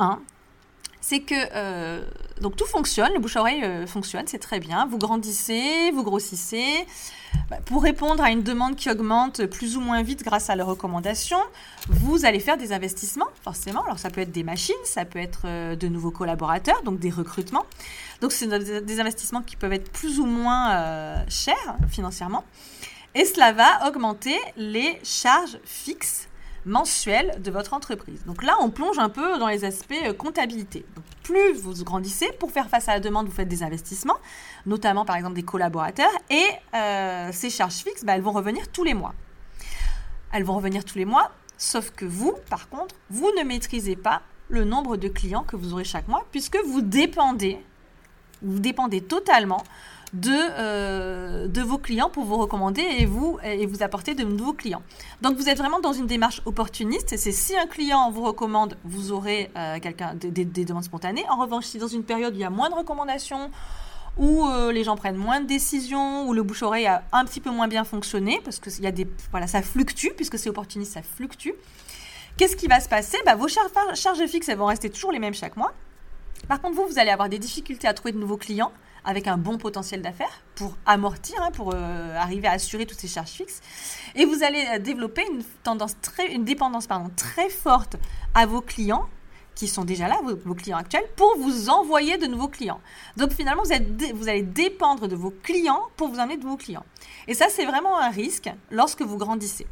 1, c'est que euh, donc tout fonctionne, le bouche-oreille euh, fonctionne, c'est très bien. Vous grandissez, vous grossissez. Bah, pour répondre à une demande qui augmente plus ou moins vite grâce à leurs recommandations, vous allez faire des investissements, forcément. Alors ça peut être des machines, ça peut être euh, de nouveaux collaborateurs, donc des recrutements. Donc c'est des investissements qui peuvent être plus ou moins chers financièrement. Et cela va augmenter les charges fixes mensuelles de votre entreprise. Donc là, on plonge un peu dans les aspects euh, comptabilité. plus vous grandissez, pour faire face à la demande, vous faites des investissements, notamment par exemple des collaborateurs, et euh, ces charges fixes, bah, elles vont revenir tous les mois. Elles vont revenir tous les mois, sauf que vous, par contre, vous ne maîtrisez pas le nombre de clients que vous aurez chaque mois, puisque vous dépendez, vous dépendez totalement de, euh, de vos clients pour vous recommander et vous, et vous apporter de nouveaux clients. Donc vous êtes vraiment dans une démarche opportuniste. C'est si un client vous recommande, vous aurez euh, des, demandes spontanées. En revanche, si dans une période il y a moins de recommandations, où euh, les gens prennent moins de décisions, où le bouche-oreille a un petit peu moins bien fonctionné, parce que y a des, voilà, ça fluctue, puisque c'est opportuniste, ça fluctue. Qu'est-ce qui va se passer? Bah, Vos charges fixes, elles vont rester toujours les mêmes chaque mois. Par contre, vous, vous allez avoir des difficultés à trouver de nouveaux clients avec un bon potentiel d'affaires pour amortir, hein, pour euh, arriver à assurer toutes ces charges fixes. Et vous allez euh, développer une, tendance très, une dépendance pardon, très forte à vos clients qui sont déjà là, vos, clients actuels, pour vous envoyer de nouveaux clients. Donc finalement, vous, vous allez dépendre de vos clients pour vous emmener de nouveaux clients. Et ça, c'est vraiment un risque lorsque vous grandissez.